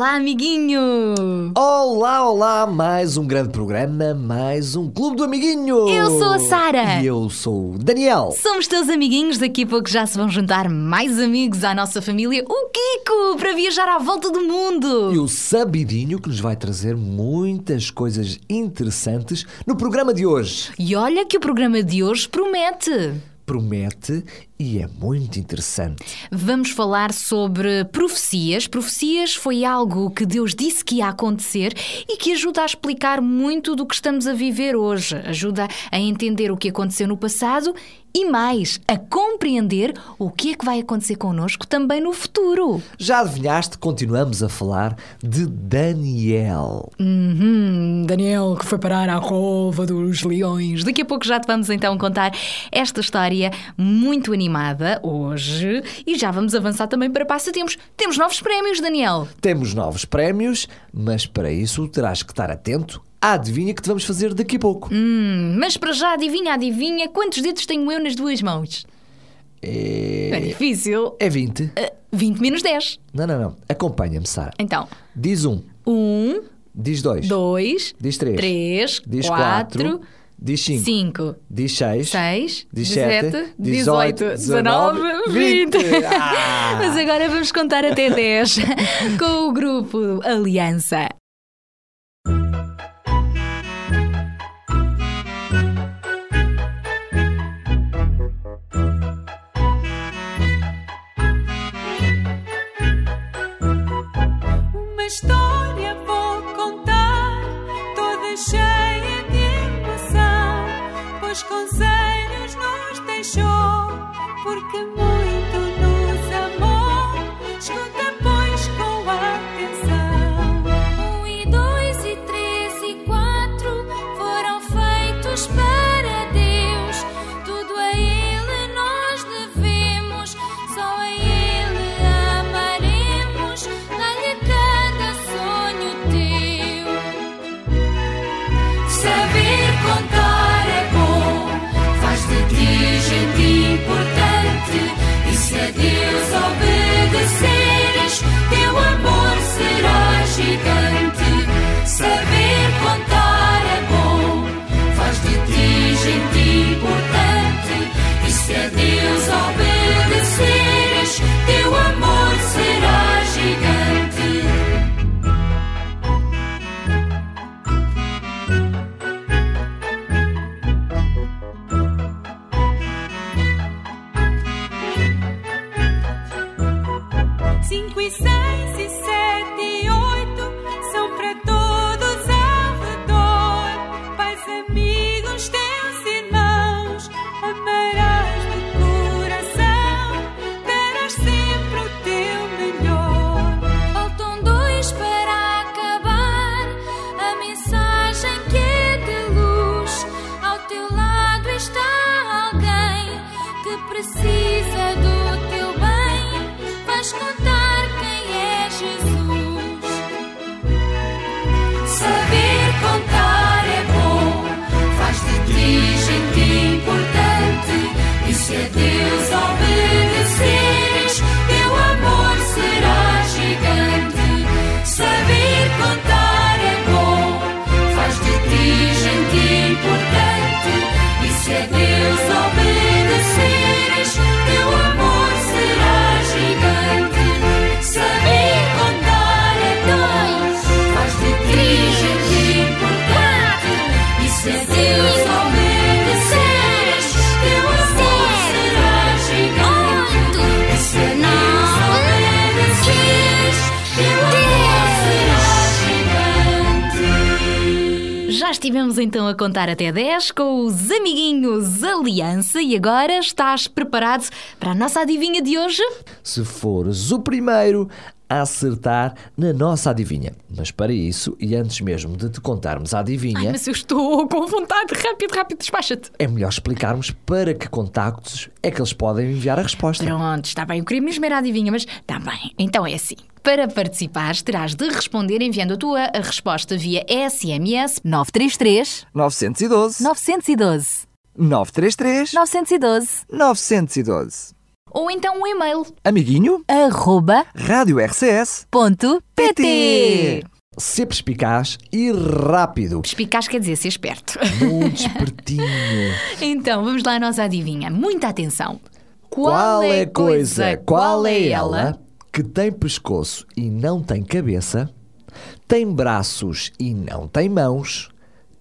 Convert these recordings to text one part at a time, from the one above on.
Olá, amiguinho! Olá, olá, mais um grande programa, mais um Clube do Amiguinho. Eu sou a Sara. E eu sou o Daniel. Somos teus amiguinhos, daqui a pouco já se vão juntar mais amigos à nossa família, o Kiko, para viajar à volta do mundo. E o Sabidinho que nos vai trazer muitas coisas interessantes no programa de hoje. E olha que o programa de hoje promete. Promete e é muito interessante. Vamos falar sobre profecias. Profecias foi algo que Deus disse que ia acontecer e que ajuda a explicar muito do que estamos a viver hoje. Ajuda a entender o que aconteceu no passado e mais, a compreender o que é que vai acontecer connosco também no futuro. Já adivinhaste? Continuamos a falar de Daniel. Uhum, Daniel, que foi parar à cova dos leões. Daqui a pouco já te vamos então contar esta história muito animada hoje e já vamos avançar também para passatempos. Temos novos prémios, Daniel. Temos novos prémios, mas para isso terás que estar atento à adivinha que te vamos fazer daqui a pouco. Hum, mas para já, adivinha, adivinha, quantos dedos tenho eu nas duas mãos? É É, difícil. é 20. Ah, 20 menos 10. Não, não, não. Acompanha-me, Sara. Então, Diz um, 1, diz dois, 2, diz três, 3, diz 4, quatro, diz cinco, 5, diz seis, 6, diz 17, sete, 18, 19, 20. Ah! Mas agora vamos contar até 10 com o grupo Aliança. Estivemos então a contar até 10 com os amiguinhos Aliança e agora estás preparado para a nossa adivinha de hoje? Se fores o primeiro a acertar na nossa adivinha. Mas para isso, e antes mesmo de te contarmos a adivinha, Mas eu estou com vontade. Rápido, rápido, despacha-te. é melhor explicarmos para que contactos é que eles podem enviar a resposta. Pronto, está bem. Eu queria mesmo era a adivinha, mas está bem. Então é assim. Para participares, terás de responder enviando a tua resposta via SMS 933 912 912 933 912 912. Ou então um e-mail. Amiguinho, arroba Rádio RCS. ponto pt. Ser perspicaz e rápido. Perspicaz quer dizer ser esperto. Muito espertinho. então, vamos lá à nossa adivinha. Muita atenção. Qual é a coisa, qual é ela que tem pescoço e não tem cabeça, tem braços e não tem mãos,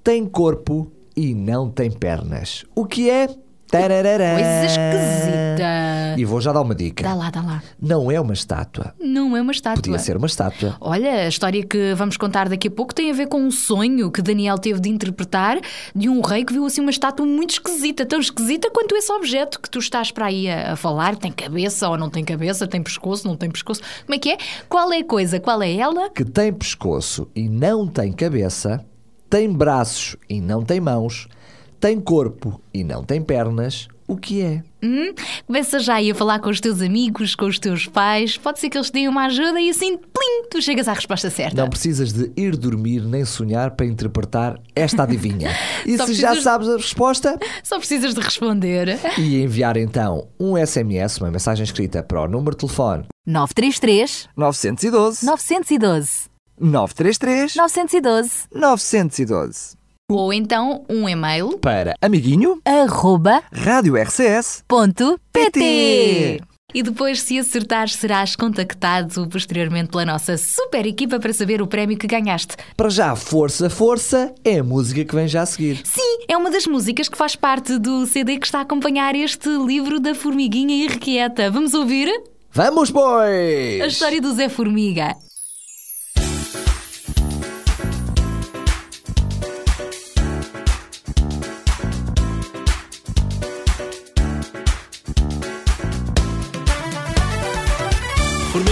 tem corpo e não tem pernas? O que é? Tararará. Coisa esquisita. E vou já dar uma dica. Dá lá, dá lá. Não é uma estátua. Não é uma estátua. Podia ser uma estátua. Olha, a história que vamos contar daqui a pouco tem a ver com um sonho que Daniel teve de interpretar de um rei que viu assim uma estátua muito esquisita, tão esquisita quanto esse objeto que tu estás para aí a, a falar. Tem cabeça ou não tem cabeça, tem pescoço, não tem pescoço. Como é que é? Qual é a coisa? Qual é ela? Que tem pescoço e não tem cabeça, tem braços e não tem mãos, tem corpo e não tem pernas. O que é? Hum? Começa já aí a falar com os teus amigos, com os teus pais. Pode ser que eles te deem uma ajuda e assim, plim, tu chegas à resposta certa. Não precisas de ir dormir nem sonhar para interpretar esta adivinha. E se já precisas- sabes a resposta, Só precisas de responder. e enviar então um SMS, uma mensagem escrita para o número de telefone 933 912 912 933 912 912. Ou então um e-mail. para Amiguinho, arroba Rádio RCS. ponto pt. E depois, se acertares, serás contactado posteriormente pela nossa super equipa para saber o prémio que ganhaste. Para já, Força, Força é a música que vem já a seguir. Sim, é uma das músicas que faz parte do CD que está a acompanhar este livro da Formiguinha Irrequieta. Vamos ouvir Vamos, pois! a história do Zé Formiga.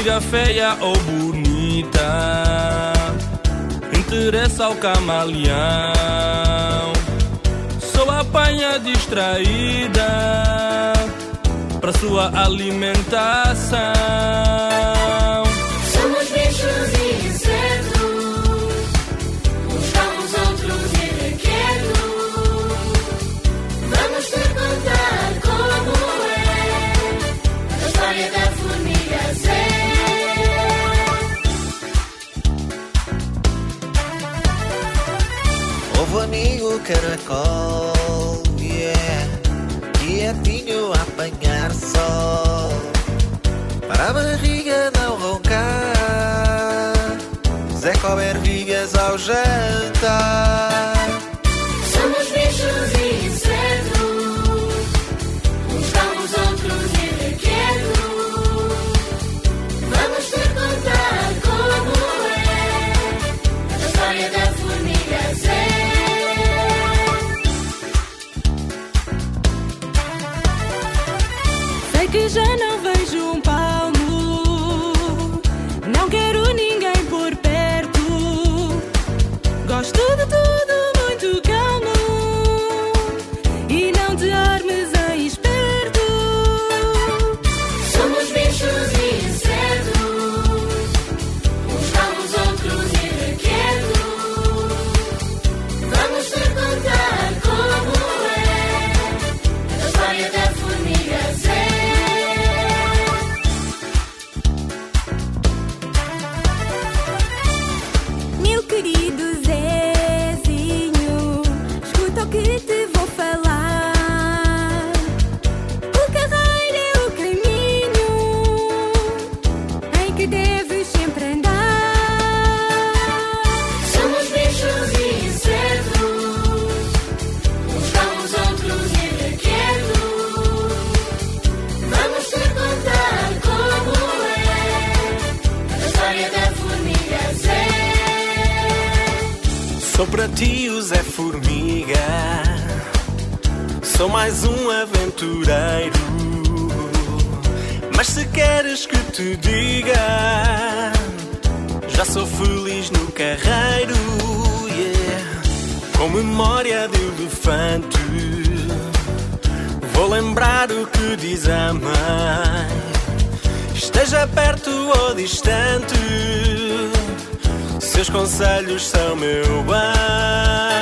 Formiga feia ou bonita. Interessa ao camaleão. Sou apanha distraída Para sua alimentação Ovo amigo caracol, yeah, quietinho a apanhar sol, para a barriga não roncar, Zé comer vigas ao jantar. O Zé Formiga. Sou mais um aventureiro. Mas se queres que te diga, já sou feliz no carreiro. Yeah. Com memória de elefante, vou lembrar o que diz a mãe. Esteja perto ou distante, seus conselhos são meu bem.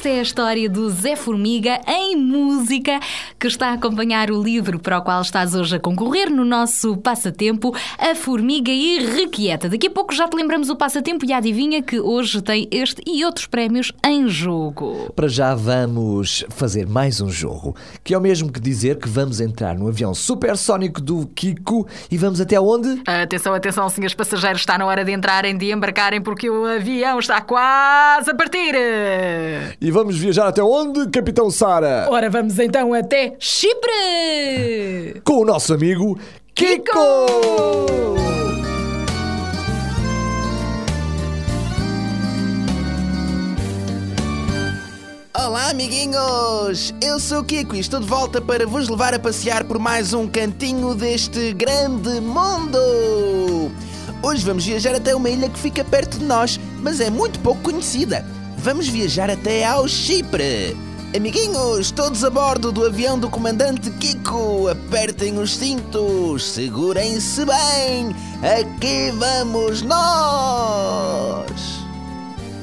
Esta é a história do Zé Formiga em música, que está a acompanhar o livro para o qual estás hoje a concorrer no nosso passatempo, A Formiga Irrequieta. Daqui a pouco já te lembramos o passatempo e adivinha que hoje tem este e outros prémios em jogo. Para já vamos fazer mais um jogo, que é o mesmo que dizer que vamos entrar no avião supersónico do Kiko e vamos até onde? Atenção, atenção, senhores passageiros, está na hora de entrarem, de embarcarem, porque o avião está quase a partir. E vamos viajar até onde, Capitão Sara? Ora, vamos então até Chipre! Com o nosso amigo Kiko! Olá, amiguinhos! Eu sou o Kiko e estou de volta para vos levar a passear por mais um cantinho deste grande mundo! Hoje vamos viajar até uma ilha que fica perto de nós, mas é muito pouco conhecida. Vamos viajar até ao Chipre! Amiguinhos, todos a bordo do avião do comandante Kiko, apertem os cintos, segurem-se bem, aqui vamos nós!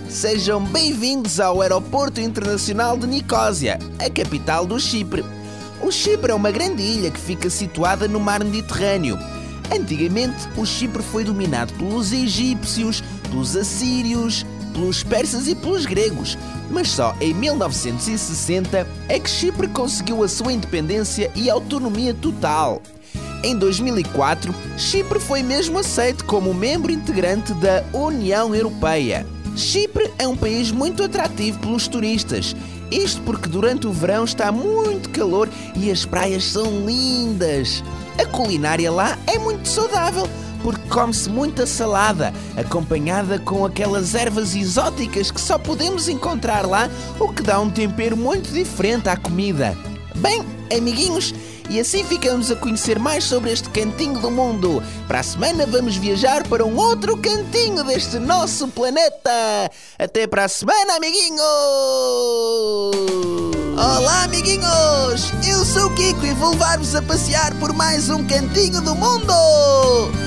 Sejam bem-vindos ao Aeroporto Internacional de Nicósia, a capital do Chipre. O Chipre é uma grande ilha que fica situada no mar Mediterrâneo. Antigamente, o Chipre foi dominado pelos egípcios, pelos assírios, pelos persas e pelos gregos, mas só em 1960 é que Chipre conseguiu a sua independência e autonomia total. Em 2004, Chipre foi mesmo aceito como membro integrante da União Europeia. Chipre é um país muito atrativo pelos turistas. Isto porque durante o verão está muito calor e as praias são lindas. A culinária lá é muito saudável porque come-se muita salada, acompanhada com aquelas ervas exóticas que só podemos encontrar lá, o que dá um tempero muito diferente à comida. Bem, amiguinhos, e assim ficamos a conhecer mais sobre este cantinho do mundo. Para a semana vamos viajar para um outro cantinho deste nosso planeta. Até para a semana, amiguinhos! Olá, amiguinhos! Eu sou o Kiko e vou levar-vos a passear por mais um cantinho do mundo!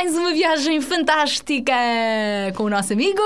Mais uma viagem fantástica com o nosso amigo.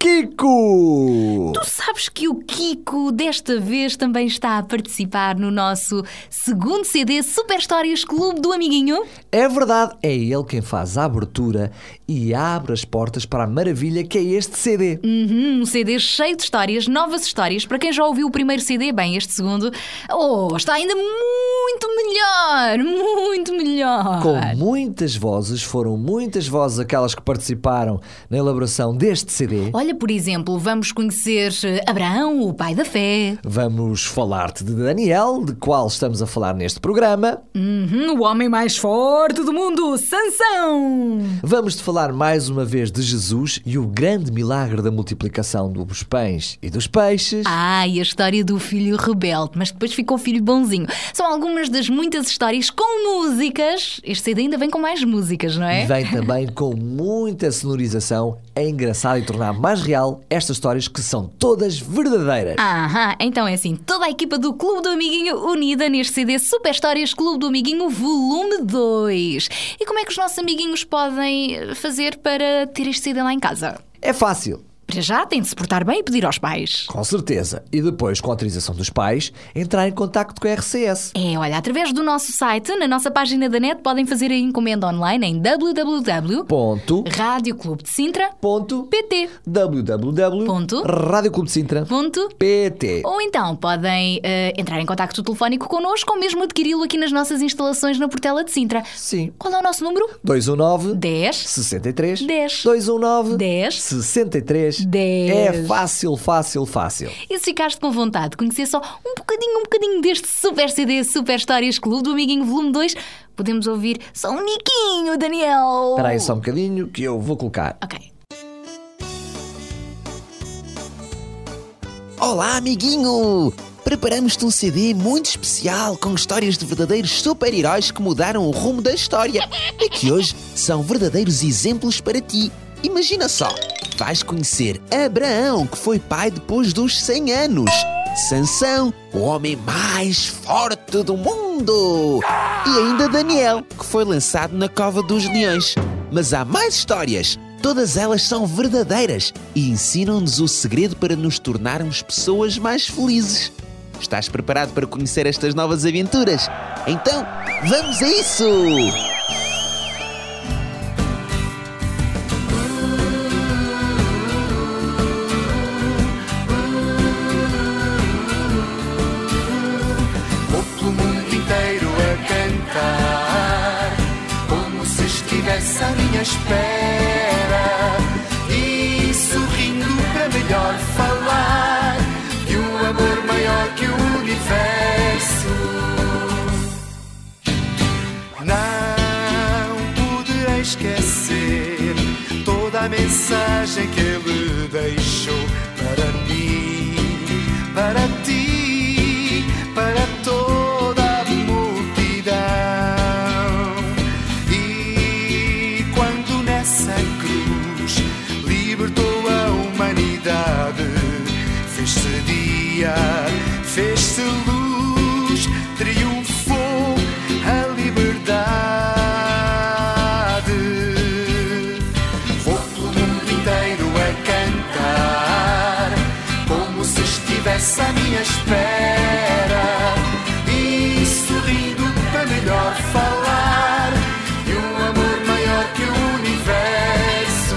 Kiko! Tu sabes que o Kiko desta vez também está a participar no nosso segundo CD Super Histórias Clube do Amiguinho? É verdade, é ele quem faz a abertura e abre as portas para a maravilha que é este CD. Uhum, um CD cheio de histórias, novas histórias. Para quem já ouviu o primeiro CD, bem, este segundo, oh, está ainda muito melhor, muito melhor. Com muitas vozes, foram muitas vozes aquelas que participaram na elaboração deste CD. Olha, por exemplo, vamos conhecer eh, Abraão, o pai da fé. Vamos falar-te de Daniel, de qual estamos a falar neste programa. Uhum, o homem mais forte do mundo, Sansão. Vamos-te falar mais uma vez de Jesus e o grande milagre da multiplicação dos pães e dos peixes. Ah, e a história do filho rebelde, mas depois ficou filho bonzinho. São algumas das muitas histórias com músicas. Este CD ainda vem com mais músicas, não é? Vem também com muita sonorização. É engraçado e tornar mais real estas histórias que são todas verdadeiras. Aham, então é assim, toda a equipa do Clube do Amiguinho unida neste CD Super Histórias Clube do Amiguinho Volume 2. E como é que os nossos amiguinhos podem eh, fazer para ter este CD lá em casa? É fácil. Para já tem de se portar bem e pedir aos pais. Com certeza. E depois, com a autorização dos pais, entrar em contacto com a RCS. É, olha, através do nosso site, na nossa página da net, podem fazer a encomenda online em www.radioclubedesintra.pt www.radioclubedesintra.pt Ou então podem eh, entrar em contacto telefónico connosco ou mesmo adquiri-lo aqui nas nossas instalações na Portela de Sintra. Sim. Qual é o nosso número? 219 10 63 10 219 10 63 10 É fácil, fácil, fácil. E se ficaste com vontade de conhecer só um bocadinho, um bocadinho deste super CD Super Histórias Clube do Amiguinho Volume 2, podemos ouvir só um niquinho, Daniel. Espera aí só um bocadinho que eu vou colocar. Ok. Olá, amiguinho! Preparamos-te um CD muito especial com histórias de verdadeiros super-heróis que mudaram o rumo da história e que hoje são verdadeiros exemplos para ti. Imagina só, vais conhecer Abraão, que foi pai depois dos 100 anos. Sansão, o homem mais forte do mundo. E ainda Daniel, que foi lançado na cova dos leões. Mas há mais histórias. Todas elas são verdadeiras e ensinam-nos o segredo para nos tornarmos pessoas mais felizes. Estás preparado para conhecer estas novas aventuras? Então, vamos a isso! Espera. E sorrindo para melhor falar de um amor maior que o universo. Não poderei esquecer toda a mensagem que ele deixou para mim, para espera. E sorrindo para melhor falar de um amor maior que o universo.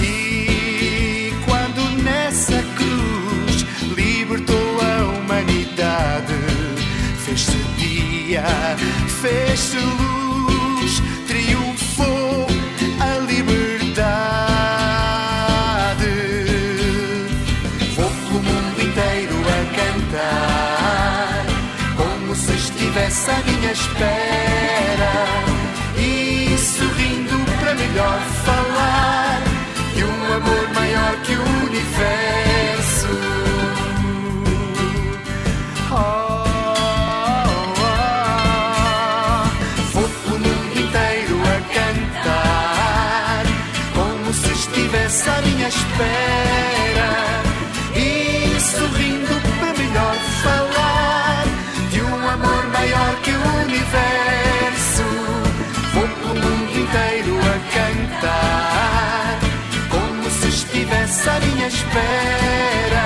E quando nessa cruz libertou a humanidade, fez-se dia, fez-se luz, estivesse à minha espera. E sorrindo para melhor falar de um amor maior minha espera.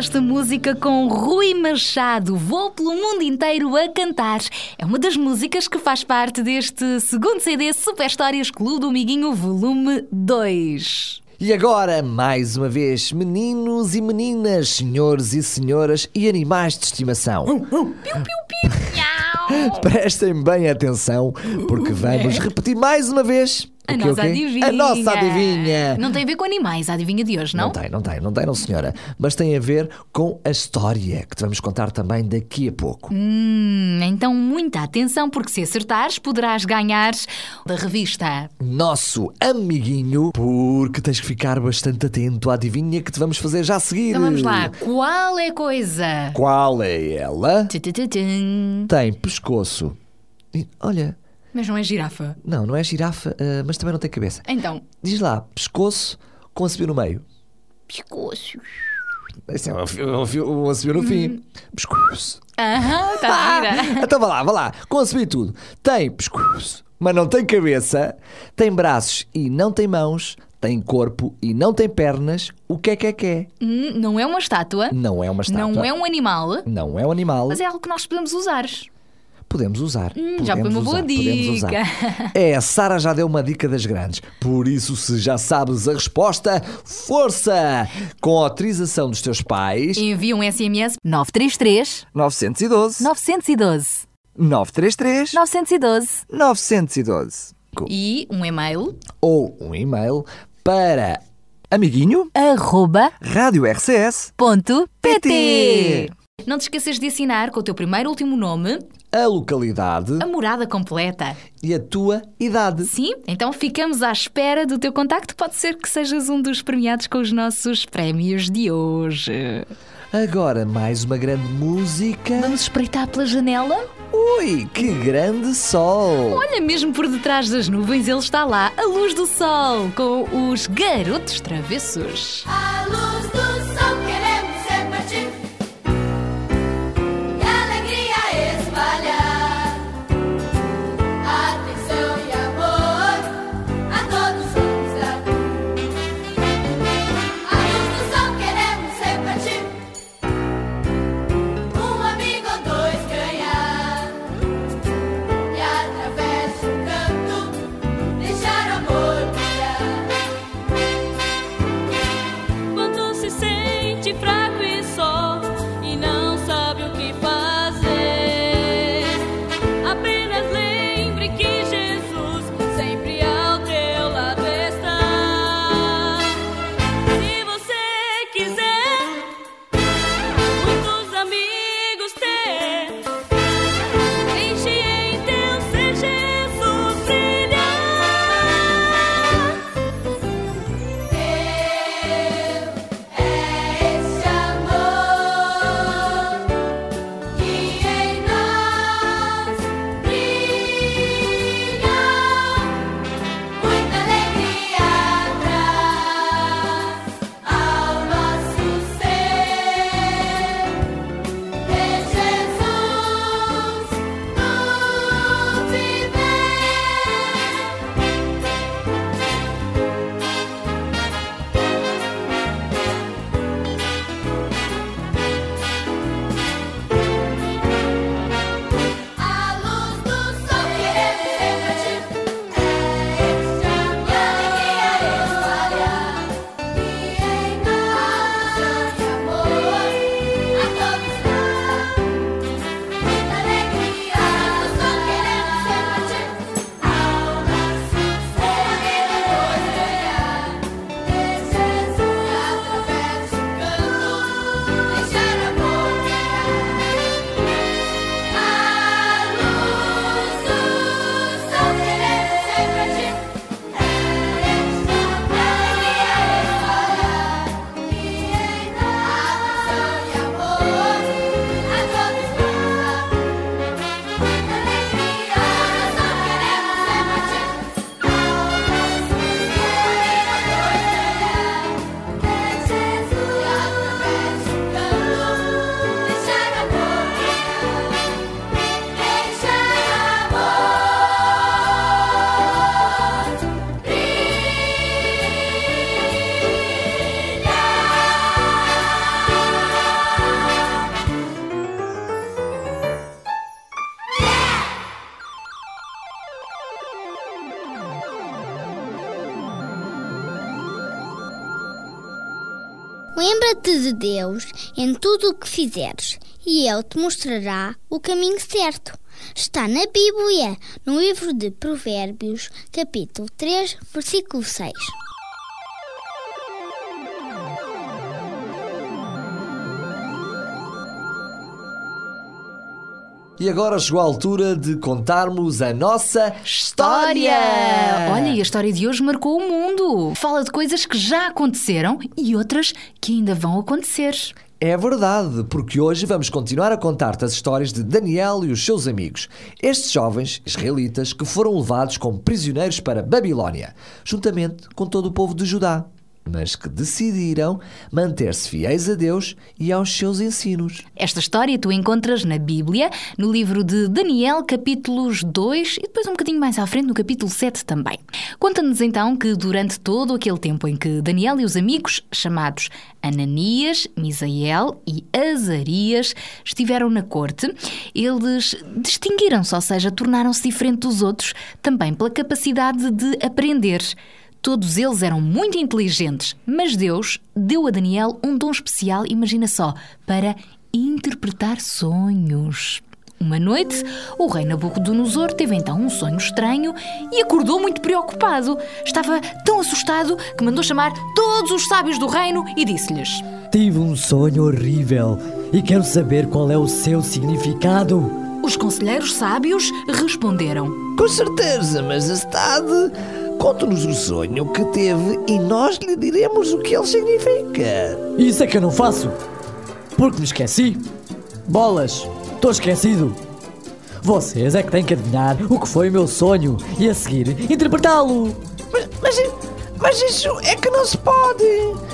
Esta música com Rui Machado. Vou pelo mundo inteiro a cantar. É uma das músicas que faz parte deste segundo CD Super Histórias Clube do Amiguinho Volume 2. E agora, mais uma vez, meninos e meninas, senhores e senhoras e animais de estimação. Prestem bem atenção, porque vamos repetir mais uma vez. A o quê, nossa o quê? adivinha. A nossa adivinha. Não tem a ver com animais, a adivinha de hoje, não? Não tem, não tem, não tem, não, senhora. Mas tem a ver com a história que te vamos contar também daqui a pouco. Hum, então muita atenção, porque se acertares, poderás ganhar da revista. Nosso amiguinho, porque tens que ficar bastante atento à adivinha que te vamos fazer já a seguir. Então vamos lá. Qual é a coisa? Qual é ela? Tem pescoço. Olha, Mas não é girafa. não, não é girafa, ah, mas também não tem cabeça. Então, Diz lá, pescoço com no meio. pescoço. Esse é o, a subir no fim. Pescoço. Aham, tá gira. então vá lá, vá lá. Com tudo. Tem pescoço, mas não tem cabeça. Tem braços e não tem mãos. Tem corpo e não tem pernas. O que é que é que é? Hum, não é uma estátua. Não é uma estátua. Não é um animal. Não é um animal. Mas é algo que nós podemos usar. Podemos usar. Hum, já foi podemos uma boa podemos dica. É, a Sara já deu uma dica das grandes. Por isso, se já sabes a resposta, força! Com a autorização dos teus pais. Envia um SMS 933 912 912 933 912 912 e um e-mail. ou um e-mail para Amiguinho arroba Rádio RCS ponto pt. Não te esqueças de assinar com o teu primeiro e último nome, a localidade a morada completa. e a tua idade. Sim, então ficamos à espera do teu contacto. Pode ser que sejas um dos premiados com os nossos prémios de hoje. Agora, mais uma grande música. Vamos espreitar pela janela? Ui, que grande sol! Olha, mesmo por detrás das nuvens, ele está lá, a luz do sol, com os garotos travessos. A luz do sol de Deus em tudo o que fizeres, e Ele te mostrará o caminho certo. Está na Bíblia, no livro de Provérbios, capítulo 3, versículo 6. E agora chegou a altura de contarmos a nossa história! Olha, e a história de hoje marcou o mundo. Fala de coisas que já aconteceram e outras que ainda vão acontecer. É verdade, porque hoje vamos continuar a contar-te as histórias de Daniel e os seus amigos, estes jovens israelitas que foram levados como prisioneiros para Babilónia, juntamente com todo o povo de Judá, mas que decidiram manter-se fiéis a Deus e aos seus ensinos. Esta história tu encontras na Bíblia, no livro de Daniel, capítulos 2 e depois um bocadinho mais à frente, no capítulo 7 também. Conta-nos então que durante todo aquele tempo em que Daniel e os amigos, chamados Ananias, Misael e Azarias, estiveram na corte, eles distinguiram-se, ou seja, tornaram-se diferentes dos outros, também pela capacidade de aprender. Todos eles eram muito inteligentes, mas Deus deu a Daniel um dom especial, imagina só, para interpretar sonhos. Uma noite, o rei Nabucodonosor teve então um sonho estranho e acordou muito preocupado. Estava tão assustado que mandou chamar todos os sábios do reino e disse-lhes: Tive um sonho horrível e quero saber qual é o seu significado. Os conselheiros sábios responderam: Com certeza, majestade. Conte-nos o sonho que teve e nós lhe diremos o que ele significa. Isso é que eu não faço. Porque me esqueci. Bolas, estou esquecido. Vocês é que têm que adivinhar o que foi o meu sonho e a seguir interpretá-lo. Mas, mas, mas isso é que não se pode.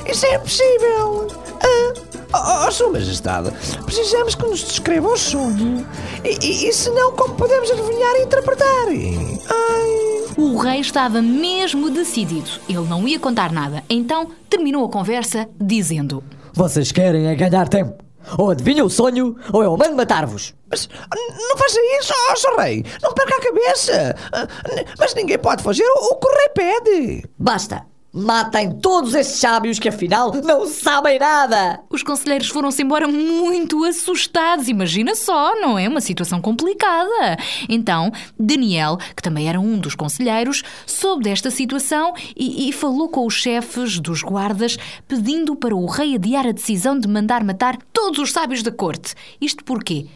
Isso é impossível. Ah, oh, oh, Sua Majestade, precisamos que nos descreva o sonho. E, e, e senão, como podemos adivinhar e interpretar? Ai. O rei estava mesmo decidido. Ele não ia contar nada. Então terminou a conversa dizendo: Vocês querem é ganhar tempo. Ou adivinham o sonho, ou eu mando matar-vos. Mas não faça isso, ó, Sr. Rei. Não perca a cabeça. Mas ninguém pode fazer o que o rei pede. Basta. Matem todos estes sábios que afinal não sabem nada! Os conselheiros foram-se embora muito assustados. Imagina só, não é? Uma situação complicada. Então, Daniel, que também era um dos conselheiros, soube desta situação e, e falou com os chefes dos guardas, pedindo para o rei adiar a decisão de mandar matar todos os sábios da corte. Isto porquê?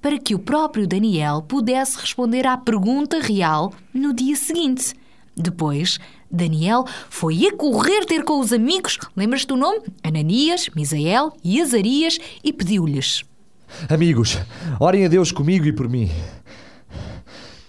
Para que o próprio Daniel pudesse responder à pergunta real no dia seguinte. Depois, Daniel foi a correr ter com os amigos, lembras-te do nome? Ananias, Misael e Azarias, e pediu-lhes: Amigos, orem a Deus comigo e por mim.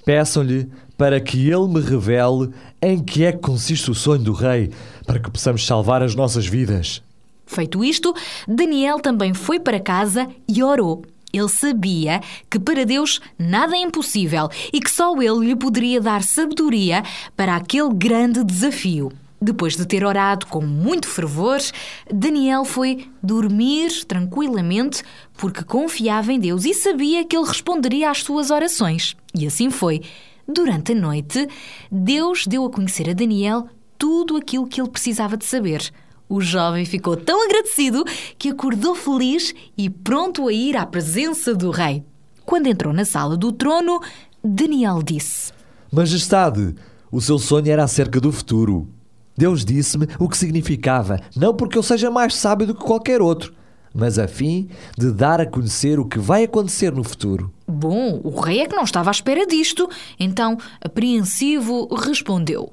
Peçam-lhe para que ele me revele em que é que consiste o sonho do rei, para que possamos salvar as nossas vidas. Feito isto, Daniel também foi para casa e orou. Ele sabia que para Deus nada é impossível e que só Ele lhe poderia dar sabedoria para aquele grande desafio. Depois de ter orado com muito fervor, Daniel foi dormir tranquilamente porque confiava em Deus e sabia que Ele responderia às suas orações. E assim foi. Durante a noite, Deus deu a conhecer a Daniel tudo aquilo que ele precisava de saber. O jovem ficou tão agradecido que acordou feliz e pronto a ir à presença do rei. Quando entrou na sala do trono, Daniel disse: Majestade, o seu sonho era acerca do futuro. Deus disse-me o que significava, não porque eu seja mais sábio do que qualquer outro, mas a fim de dar a conhecer o que vai acontecer no futuro. Bom, o rei é que não estava à espera disto, então, apreensivo, respondeu: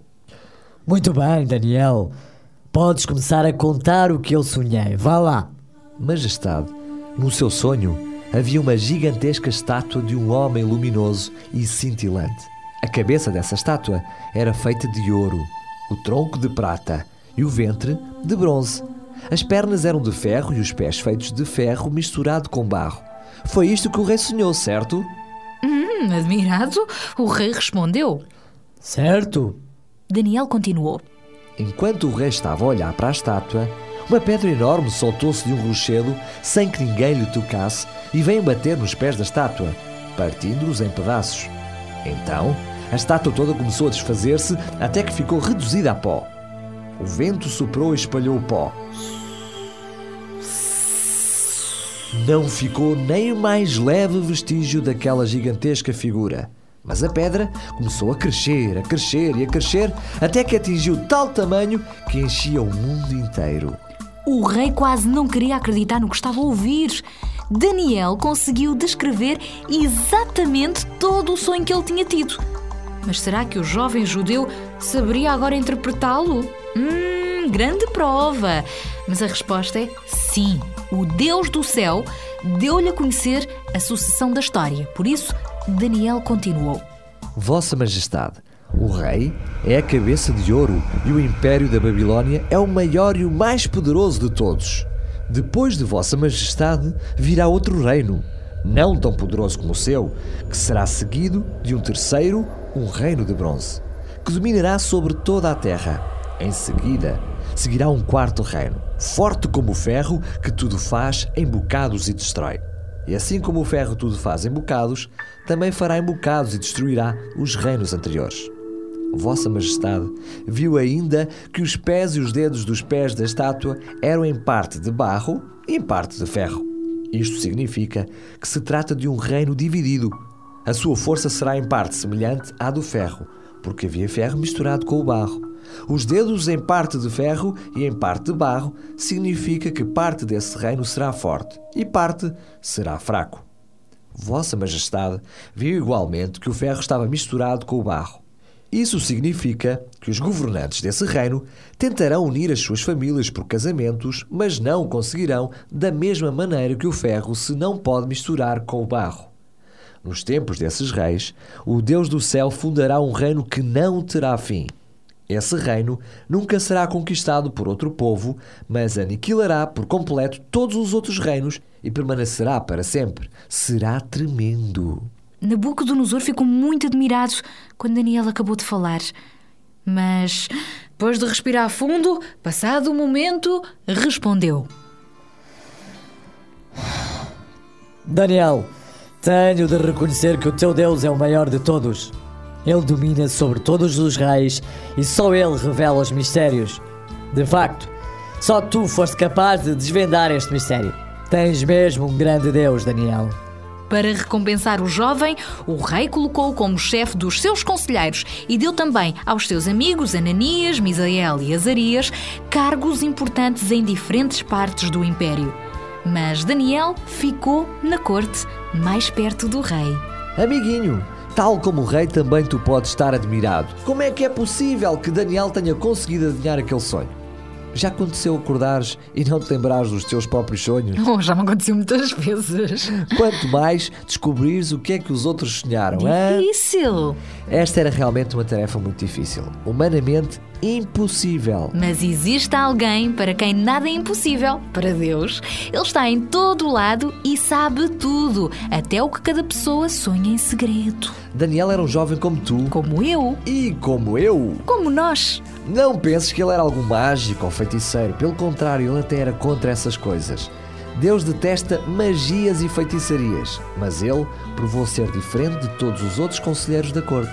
Muito bem, Daniel. Podes começar a contar o que eu sonhei. Vá lá. Majestade, no seu sonho havia uma gigantesca estátua de um homem luminoso e cintilante. A cabeça dessa estátua era feita de ouro, o tronco de prata e o ventre de bronze. As pernas eram de ferro e os pés feitos de ferro misturado com barro. Foi isto que o rei sonhou, certo? Hum, admirado, o rei respondeu: Certo. Daniel continuou. Enquanto o rei estava a olhar para a estátua, uma pedra enorme soltou-se de um rochedo sem que ninguém lhe tocasse e veio bater nos pés da estátua, partindo-os em pedaços. Então, a estátua toda começou a desfazer-se até que ficou reduzida a pó. O vento soprou e espalhou o pó. Não ficou nem o mais leve vestígio daquela gigantesca figura. Mas a pedra começou a crescer, a crescer e a crescer, até que atingiu tal tamanho que enchia o mundo inteiro. O rei quase não queria acreditar no que estava a ouvir. Daniel conseguiu descrever exatamente todo o sonho que ele tinha tido. Mas será que o jovem judeu saberia agora interpretá-lo? Hum, grande prova! Mas a resposta é sim. O Deus do céu deu-lhe a conhecer a sucessão da história. Por isso, Daniel continuou. Vossa Majestade, o rei é a cabeça de ouro e o império da Babilônia é o maior e o mais poderoso de todos. Depois de Vossa Majestade virá outro reino, não tão poderoso como o seu, que será seguido de um terceiro, um reino de bronze, que dominará sobre toda a terra. Em seguida, seguirá um quarto reino, forte como o ferro, que tudo faz em bocados e destrói. E assim como o ferro tudo faz em bocados, também fará em bocados e destruirá os reinos anteriores. Vossa Majestade viu ainda que os pés e os dedos dos pés da estátua eram em parte de barro e em parte de ferro. Isto significa que se trata de um reino dividido. A sua força será em parte semelhante à do ferro, porque havia ferro misturado com o barro. Os dedos em parte de ferro e em parte de barro significa que parte desse reino será forte e parte será fraco. Vossa Majestade viu igualmente que o ferro estava misturado com o barro. Isso significa que os governantes desse reino tentarão unir as suas famílias por casamentos, mas não o conseguirão da mesma maneira que o ferro se não pode misturar com o barro. Nos tempos desses reis, o Deus do céu fundará um reino que não terá fim. Esse reino nunca será conquistado por outro povo, mas aniquilará por completo todos os outros reinos e permanecerá para sempre. Será tremendo. Nabucodonosor ficou muito admirado quando Daniel acabou de falar. Mas, depois de respirar fundo, passado um momento, respondeu: Daniel, tenho de reconhecer que o teu Deus é o maior de todos. Ele domina sobre todos os reis e só ele revela os mistérios. De facto, só tu foste capaz de desvendar este mistério. Tens mesmo um grande Deus, Daniel. Para recompensar o jovem, o rei colocou-o como chefe dos seus conselheiros e deu também aos seus amigos Ananias, Misael e Azarias cargos importantes em diferentes partes do império. Mas Daniel ficou na corte, mais perto do rei. Amiguinho, tal como o rei, também tu podes estar admirado. Como é que é possível que Daniel tenha conseguido adivinhar aquele sonho? Já aconteceu acordares e não te lembrares dos teus próprios sonhos? Oh, já me aconteceu muitas vezes. Quanto mais descobrires o que é que os outros sonharam? Difícil. Esta era realmente uma tarefa muito difícil, humanamente impossível. Mas existe alguém para quem nada é impossível. Para Deus, Ele está em todo o lado e sabe tudo, até o que cada pessoa sonha em segredo. Daniel era um jovem como tu. Como eu. E como eu. Como nós. Não penses que ele era algum mágico ou feiticeiro. Pelo contrário, ele até era contra essas coisas. Deus detesta magias e feitiçarias, mas ele provou ser diferente de todos os outros conselheiros da corte,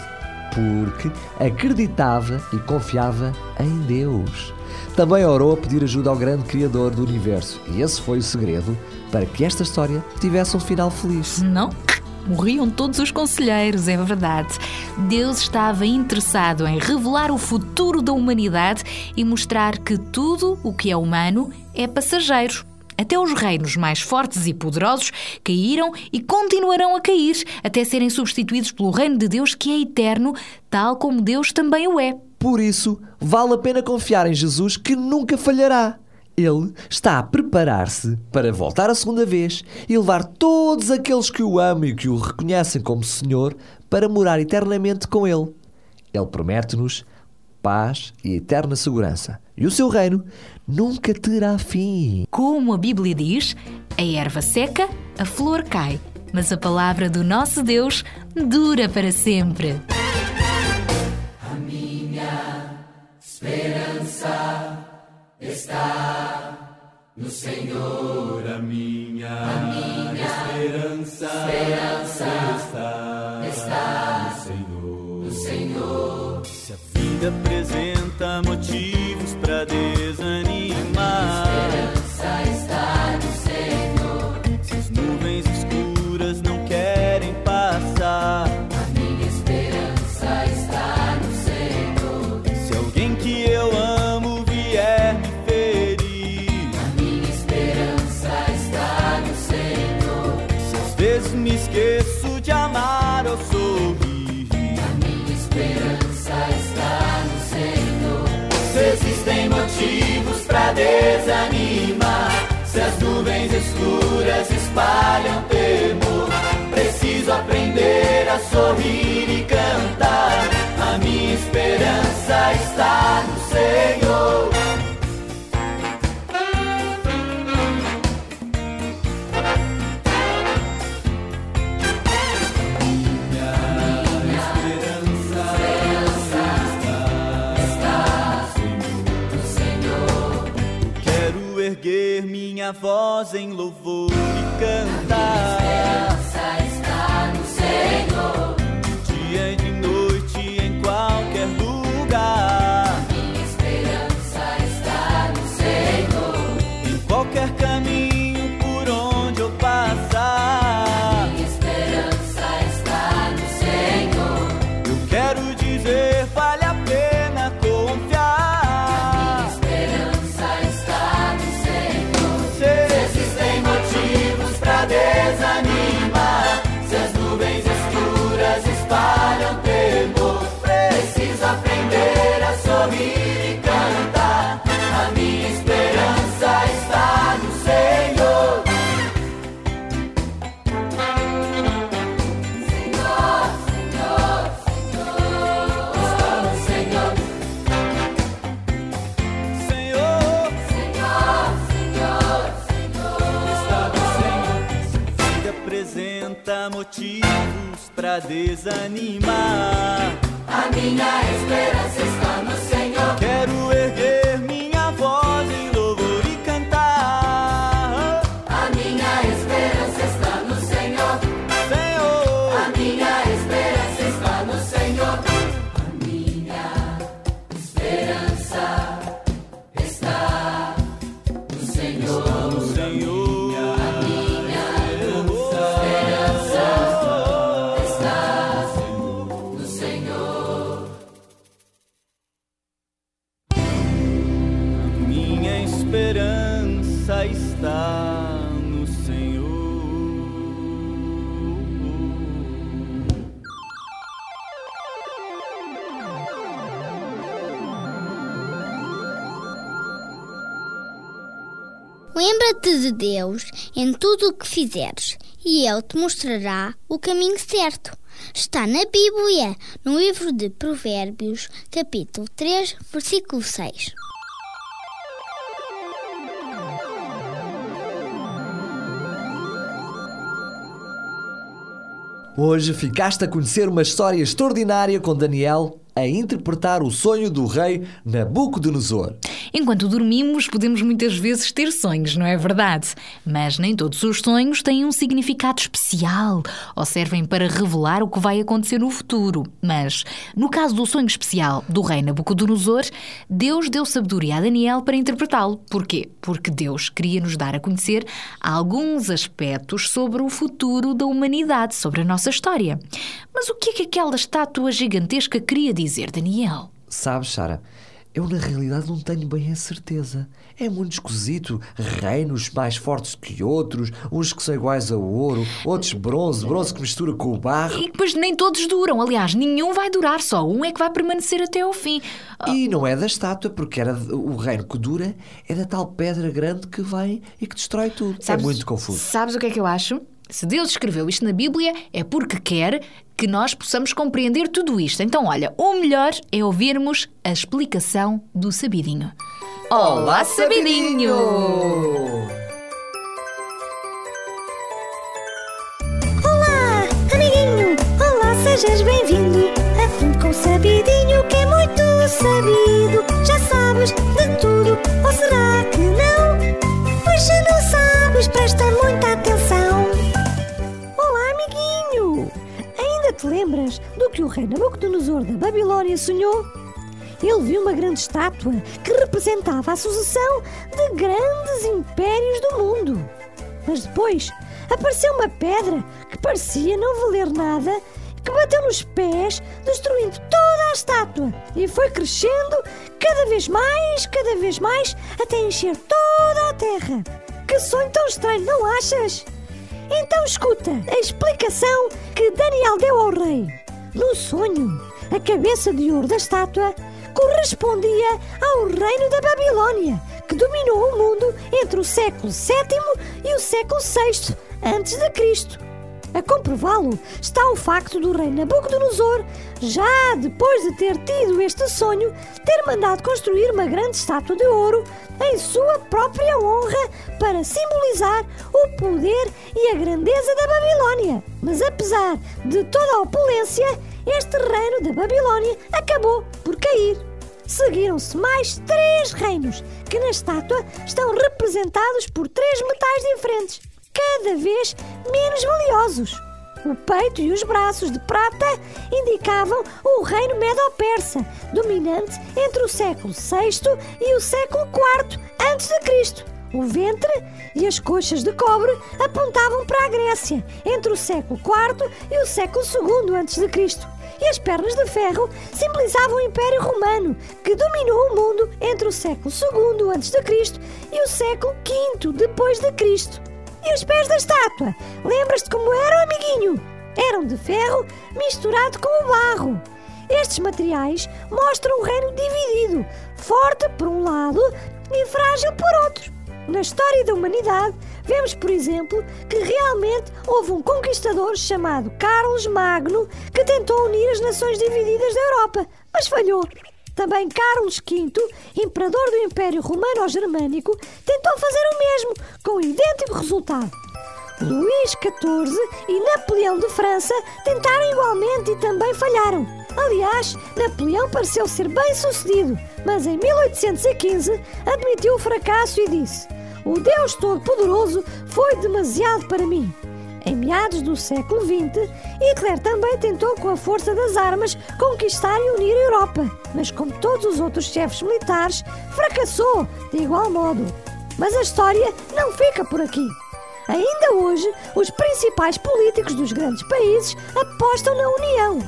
porque acreditava e confiava em Deus. Também orou a pedir ajuda ao grande Criador do universo, e esse foi o segredo para que esta história tivesse um final feliz. Não? Morriam todos os conselheiros, é verdade. Deus estava interessado em revelar o futuro da humanidade e mostrar que tudo o que é humano é passageiro. Até os reinos mais fortes e poderosos caíram e continuarão a cair, até serem substituídos pelo reino de Deus que é eterno, tal como Deus também o é. Por isso, vale a pena confiar em Jesus que nunca falhará. Ele está a preparar-se para voltar a segunda vez e levar todos aqueles que o amam e que o reconhecem como Senhor para morar eternamente com Ele. Ele promete-nos paz e eterna segurança. E o seu reino nunca terá fim. Como a Bíblia diz, a erva seca, a flor cai, mas a palavra do nosso Deus dura para sempre. A minha esperança está no Senhor. A minha, A minha esperança, esperança está, escuras espalham temor, preciso aprender a sorrir e cantar. A minha esperança está no Senhor. Minha voz em louvor e cantar. Desanimar. A minha esperança está no Senhor. Quero erguer Lembra-te de Deus em tudo o que fizeres, e Ele te mostrará o caminho certo. Está na Bíblia, no livro de Provérbios, capítulo 3, versículo 6. Hoje ficaste a conhecer uma história extraordinária com Daniel a interpretar o sonho do rei Nabucodonosor. Enquanto dormimos, podemos muitas vezes ter sonhos, não é verdade? Mas nem todos os sonhos têm um significado especial ou servem para revelar o que vai acontecer no futuro. Mas, no caso do sonho especial do rei Nabucodonosor, Deus deu sabedoria a Daniel para interpretá-lo. Porquê? Porque Deus queria nos dar a conhecer alguns aspectos sobre o futuro da humanidade, sobre a nossa história. Mas o que é que aquela estátua gigantesca queria dizer, Daniel? Sabes, Sara, eu na realidade não tenho bem a certeza. É muito esquisito. Reinos mais fortes que outros, uns que são iguais a ouro, outros bronze, bronze que mistura com o barro. E depois nem todos duram. Aliás, nenhum vai durar, só um é que vai permanecer até ao fim. E não é da estátua, porque era o reino que dura é da tal pedra grande que vem e que destrói tudo. é muito confuso. Sabes o que é que eu acho? Se Deus escreveu isto na Bíblia, é porque quer que nós possamos compreender tudo isto. Então, olha, o melhor é ouvirmos a explicação do Sabidinho. Olá, Sabidinho! O rei Nabucodonosor da Babilónia sonhou? Ele viu uma grande estátua que representava a sucessão de grandes impérios do mundo. Mas depois apareceu uma pedra que parecia não valer nada que bateu nos pés, destruindo toda a estátua e foi crescendo cada vez mais, cada vez mais, até encher toda a terra. Que sonho tão estranho, não achas? Então escuta a explicação que Daniel deu ao rei. No sonho, a cabeça de ouro da estátua correspondia ao reino da Babilônia, que dominou o mundo entre o século VII e o século VI Cristo. A comprová-lo está o facto do rei Nabucodonosor, já depois de ter tido este sonho, ter mandado construir uma grande estátua de ouro em sua própria honra para simbolizar o poder e a grandeza da Babilônia. Mas apesar de toda a opulência, este reino da Babilônia acabou por cair. Seguiram-se mais três reinos, que na estátua estão representados por três metais diferentes, cada vez menos valiosos. O peito e os braços de prata indicavam o reino Medo-Persa, dominante entre o século VI e o século IV Cristo. O ventre e as coxas de cobre apontavam para a Grécia, entre o século IV e o século II Cristo. E as pernas de ferro simbolizavam o Império Romano, que dominou o mundo entre o século II Cristo e o século V depois de Cristo. E os pés da estátua? Lembras-te como eram, amiguinho? Eram de ferro misturado com o barro. Estes materiais mostram um reino dividido, forte por um lado e frágil por outro. Na história da humanidade, vemos, por exemplo, que realmente houve um conquistador chamado Carlos Magno que tentou unir as nações divididas da Europa, mas falhou. Também Carlos V, imperador do Império Romano-Germânico, tentou fazer o mesmo, com idêntico resultado. Luís XIV e Napoleão de França tentaram igualmente e também falharam. Aliás, Napoleão pareceu ser bem sucedido, mas em 1815 admitiu o fracasso e disse: O Deus Todo-Poderoso foi demasiado para mim. Em meados do século XX, Hitler também tentou, com a força das armas, conquistar e unir a Europa, mas, como todos os outros chefes militares, fracassou de igual modo. Mas a história não fica por aqui. Ainda hoje, os principais políticos dos grandes países apostam na União.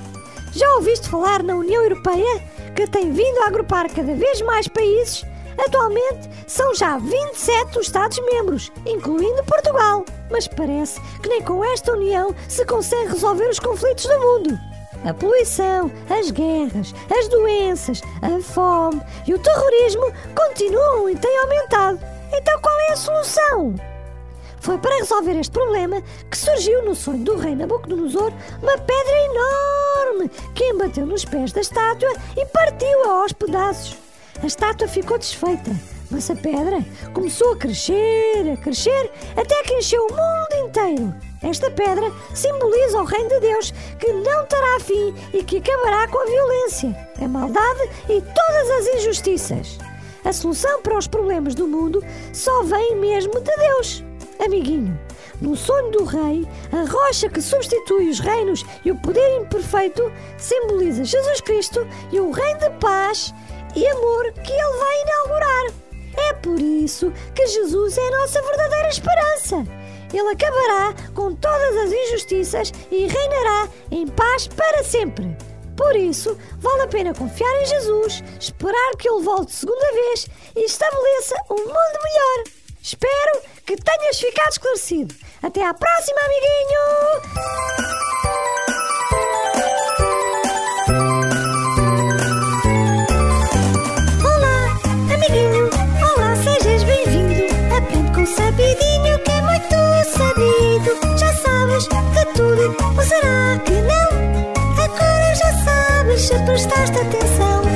Já ouviste falar na União Europeia, que tem vindo a agrupar cada vez mais países? Atualmente são já 27 os Estados-membros, incluindo Portugal. Mas parece que nem com esta união se consegue resolver os conflitos do mundo. A poluição, as guerras, as doenças, a fome e o terrorismo continuam e têm aumentado. Então qual é a solução? Foi para resolver este problema que surgiu no sonho do rei Nabucodonosor uma pedra enorme que embateu nos pés da estátua e partiu-a aos pedaços. A estátua ficou desfeita, mas a pedra começou a crescer, a crescer, até que encheu o mundo inteiro. Esta pedra simboliza o reino de Deus que não terá fim e que acabará com a violência, a maldade e todas as injustiças. A solução para os problemas do mundo só vem mesmo de Deus. Amiguinho, no sonho do rei, a rocha que substitui os reinos e o poder imperfeito simboliza Jesus Cristo e o reino de paz e amor que ele vai inaugurar. É por isso que Jesus é a nossa verdadeira esperança. Ele acabará com todas as injustiças e reinará em paz para sempre. Por isso, vale a pena confiar em Jesus, esperar que ele volte segunda vez e estabeleça um mundo melhor. Espero que tenhas ficado esclarecido. Até à próxima, amiguinho! Ou será que não? Agora já sabes se prestaste atenção.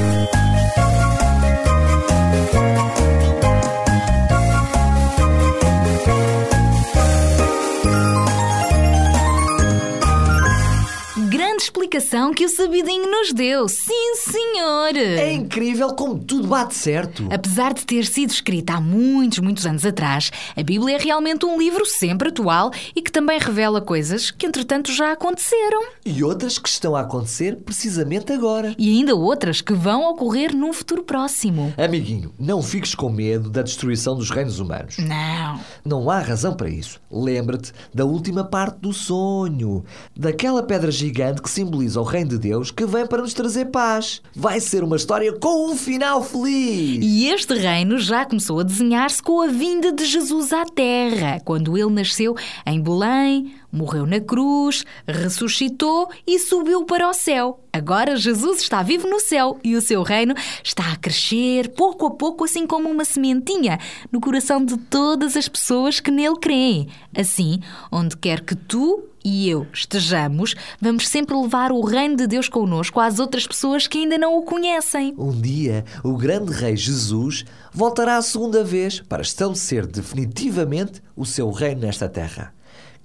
Explicação que o Sabidinho nos deu. Sim, senhor! É incrível como tudo bate certo. Apesar de ter sido escrita há muitos, muitos anos atrás, a Bíblia é realmente um livro sempre atual e que também revela coisas que, entretanto, já aconteceram. E outras que estão a acontecer precisamente agora. E ainda outras que vão ocorrer num futuro próximo. Amiguinho, não fiques com medo da destruição dos reinos humanos. Não. Não há razão para isso. Lembra-te da última parte do sonho, daquela pedra gigante que simboliza o reino de Deus que vem para nos trazer paz. Vai ser uma história com um final feliz. E este reino já começou a desenhar-se com a vinda de Jesus à Terra, quando ele nasceu em Belém, morreu na cruz, ressuscitou e subiu para o céu. Agora Jesus está vivo no céu e o seu reino está a crescer pouco a pouco, assim como uma sementinha, no coração de todas as pessoas que nele creem. Assim, onde quer que tu e eu estejamos, vamos sempre levar o reino de Deus connosco às outras pessoas que ainda não o conhecem. Um dia, o grande rei Jesus voltará a segunda vez para estabelecer definitivamente o seu reino nesta terra,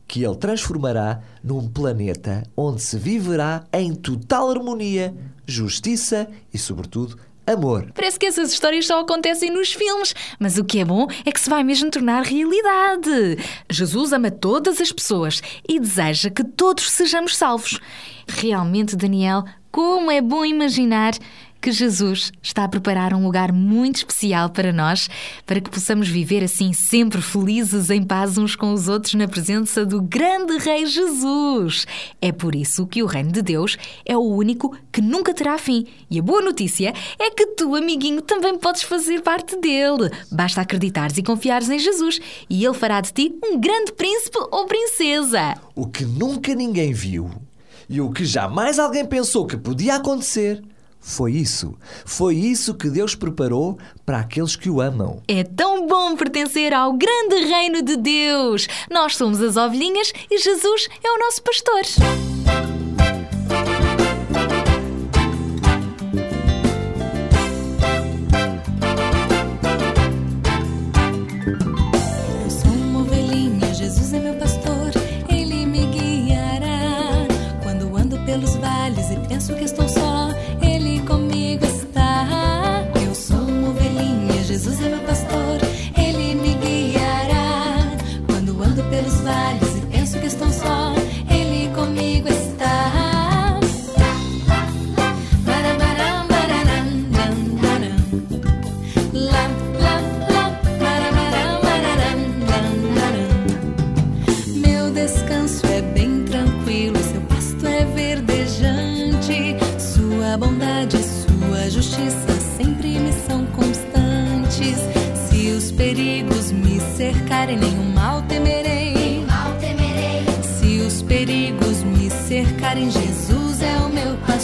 que ele transformará num planeta onde se viverá em total harmonia, justiça e, sobretudo, amor. Parece que essas histórias só acontecem nos filmes, mas o que é bom é que se vai mesmo tornar realidade. Jesus ama todas as pessoas e deseja que todos sejamos salvos. Realmente, Daniel, como é bom imaginar que Jesus está a preparar um lugar muito especial para nós, para que possamos viver assim sempre felizes, em paz uns com os outros, na presença do grande Rei Jesus. É por isso que o Reino de Deus é o único que nunca terá fim. E a boa notícia é que tu, amiguinho, também podes fazer parte dele. Basta acreditares e confiares em Jesus e ele fará de ti um grande príncipe ou princesa. O que nunca ninguém viu e o que jamais alguém pensou que podia acontecer. Foi isso. Foi isso que Deus preparou para aqueles que o amam. É tão bom pertencer ao grande reino de Deus. Nós somos as ovelhinhas e Jesus é o nosso pastor. Eu sou uma ovelhinha, Jesus é meu pastor, ele me guiará. Quando ando pelos vales e penso que estou Jesus é meu pastor, ele me guiará. Quando ando pelos vales me cercarem, nenhum mal temerei. Se os perigos me cercarem, Jesus é o meu pastor.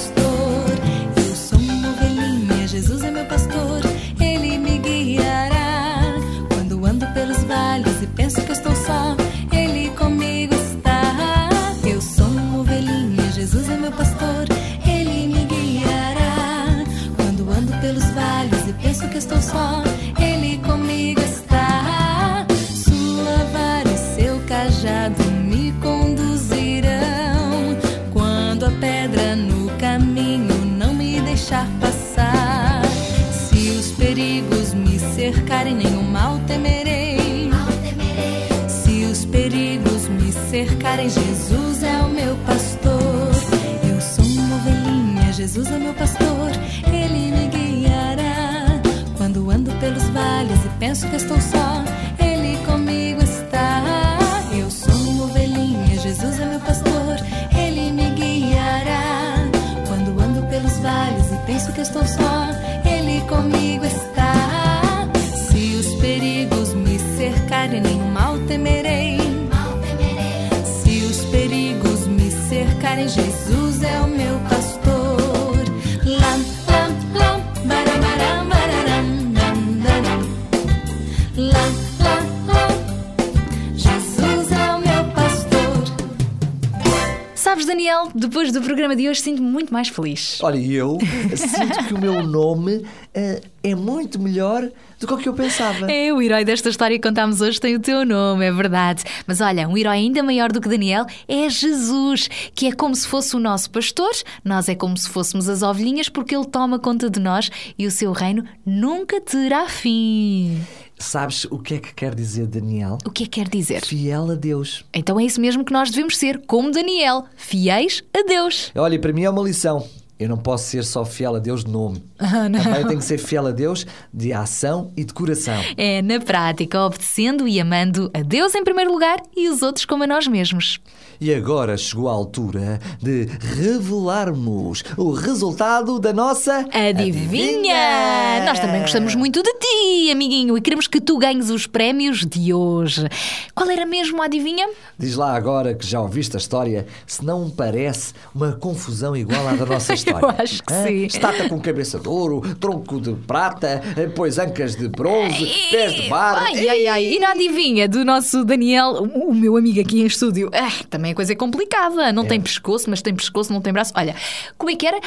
Programa de hoje sinto-me muito mais feliz. Olha, eu sinto que o meu nome eh, é muito melhor do que o que eu pensava. É, o herói desta história que contámos hoje tem o teu nome, é verdade. Mas olha, um herói ainda maior do que Daniel é Jesus, que é como se fosse o nosso pastor, nós é como se fôssemos as ovelhinhas, porque ele toma conta de nós e o seu reino nunca terá fim. Sabes o que é que quer dizer Daniel? O que é que quer dizer? Fiel a Deus. Então é isso mesmo que nós devemos ser, como Daniel, fiéis a Deus. Olha, para mim é uma lição. Eu não posso ser só fiel a Deus de nome. Não. Também tenho que ser fiel a Deus de ação e de coração. É na prática, obedecendo e amando a Deus em primeiro lugar e os outros como a nós mesmos. E agora chegou a altura de revelarmos o resultado da nossa Adivinha! Nós também gostamos muito de ti, amiguinho, e queremos que tu ganhes os prémios de hoje. Qual era mesmo a adivinha? Diz lá agora que já ouviste a história, se não parece uma confusão igual à da nossa história. Eu acho que Hã? sim. Estátua com cabeça de ouro, tronco de prata, depois ancas de bronze, pés de barro. Ai, ai, ai. E na adivinha do nosso Daniel, o meu amigo aqui em estúdio, ah, também a coisa é complicada. Não tem pescoço, mas tem pescoço, não tem braço. Olha, como é que era?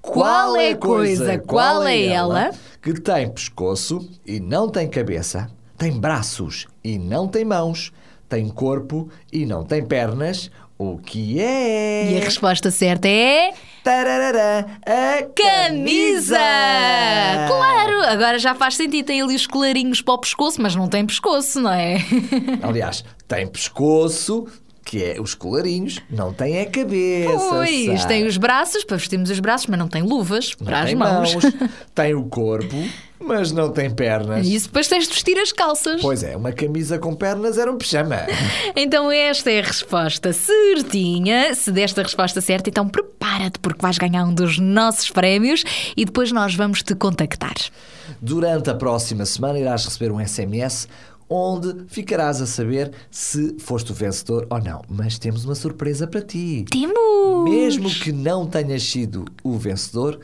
Qual é a coisa? Qual é ela? que tem pescoço e não tem cabeça, tem braços e não tem mãos, tem corpo e não tem pernas? O que é? E a resposta certa é. Tararara, a Camisa! Claro! Agora já faz sentido. Tem ali os colarinhos para o pescoço, mas não tem pescoço, não é? Aliás, tem pescoço, que é os colarinhos, não tem a cabeça. Pois, sabe? tem os braços, para vestirmos os braços, mas não tem luvas Não para as tem mãos. tem o corpo, mas não tem pernas. E isso depois tens de vestir as calças. Pois é, uma camisa com pernas era um pijama. Então esta é a resposta certinha. Se desta a resposta certa, então prepara-te porque vais ganhar um dos nossos prémios e depois nós vamos te contactar. Durante a próxima semana irás receber um SMS onde ficarás a saber se foste o vencedor ou não. Mas temos uma surpresa para ti. Temos! Mesmo que não tenhas sido o vencedor,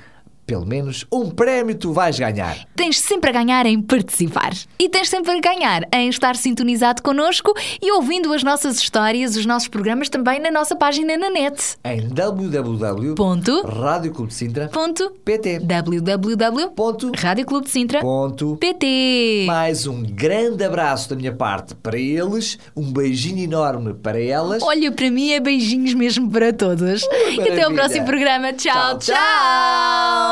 pelo menos um prémio tu vais ganhar. Tens sempre a ganhar em participar. E tens sempre a ganhar em estar sintonizado connosco e ouvindo as nossas histórias, os nossos programas também na nossa página na net. Em www.radioclubdesintra.pt www.radioclubdesintra.pt Mais um grande abraço da minha parte para eles, um beijinho enorme para elas. Olha, para mim é beijinhos mesmo para todos. E até ao próximo programa. Tchau, Tchau, tchau.